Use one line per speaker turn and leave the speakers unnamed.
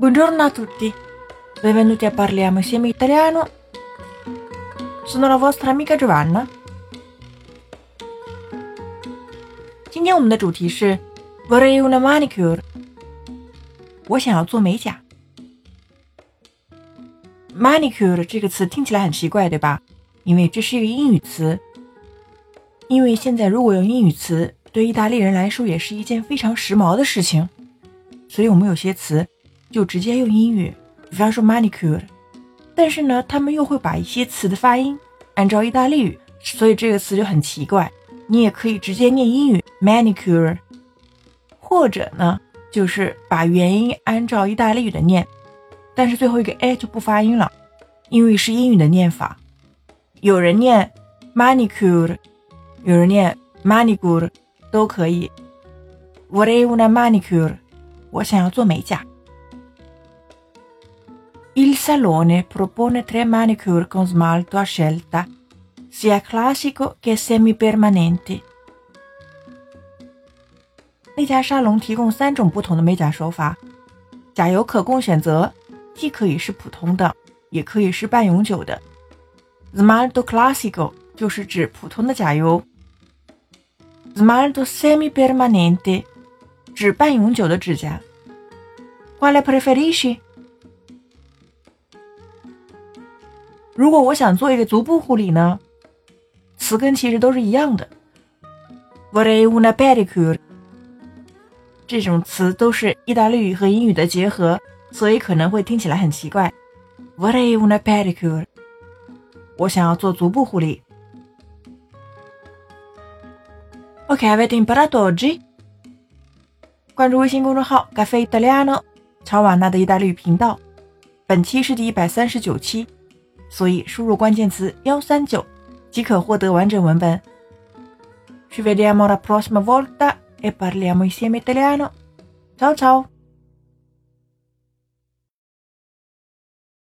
Buongiorno a tutti, benvenuti a Parliamo insieme italiano. Sono la vostra amica Giovanna. 今天我们的主题是 Vorrei una manicure。我想要做美甲。Manicure 这个词听起来很奇怪，对吧？因为这是一个英语词。因为现在如果用英语词，对意大利人来说也是一件非常时髦的事情，所以我们有些词就直接用英语，比方说 manicure。但是呢，他们又会把一些词的发音按照意大利语，所以这个词就很奇怪。你也可以直接念英语 manicure，或者呢，就是把元音按照意大利语的念，但是最后一个 a 就不发音了，因为是英语的念法。有人念 manicure，有人念 manicure。都可以。Vorrei una manicure，我想要做美甲。Il salone propone tre manicure con smalto a scelta, sia classico che semipermanenti。那家沙龙提供三种不同的美甲手法，甲油可供选择，既可以是普通的，也可以是半永久的。Smalto classico 就是指普通的甲油。Smalto semipermanente，指半永久的指甲。Quale preferisci？ 如果我想做一个足部护理呢？词根其实都是一样的。Vorrei una pedicure。这种词都是意大利语和英语的结合，所以可能会听起来很奇怪。Vorrei una pedicure。我想要做足部护理。Ok, avete imparato oggi? 关注微信公众号“咖啡意大利 ano”，乔瓦纳的意大利语频道。本期是第一百三十九期，所以输入关键词幺三九即可获得完整文本。Ci vediamo la prossima volta e parliamo insieme italiano. Ciao ciao!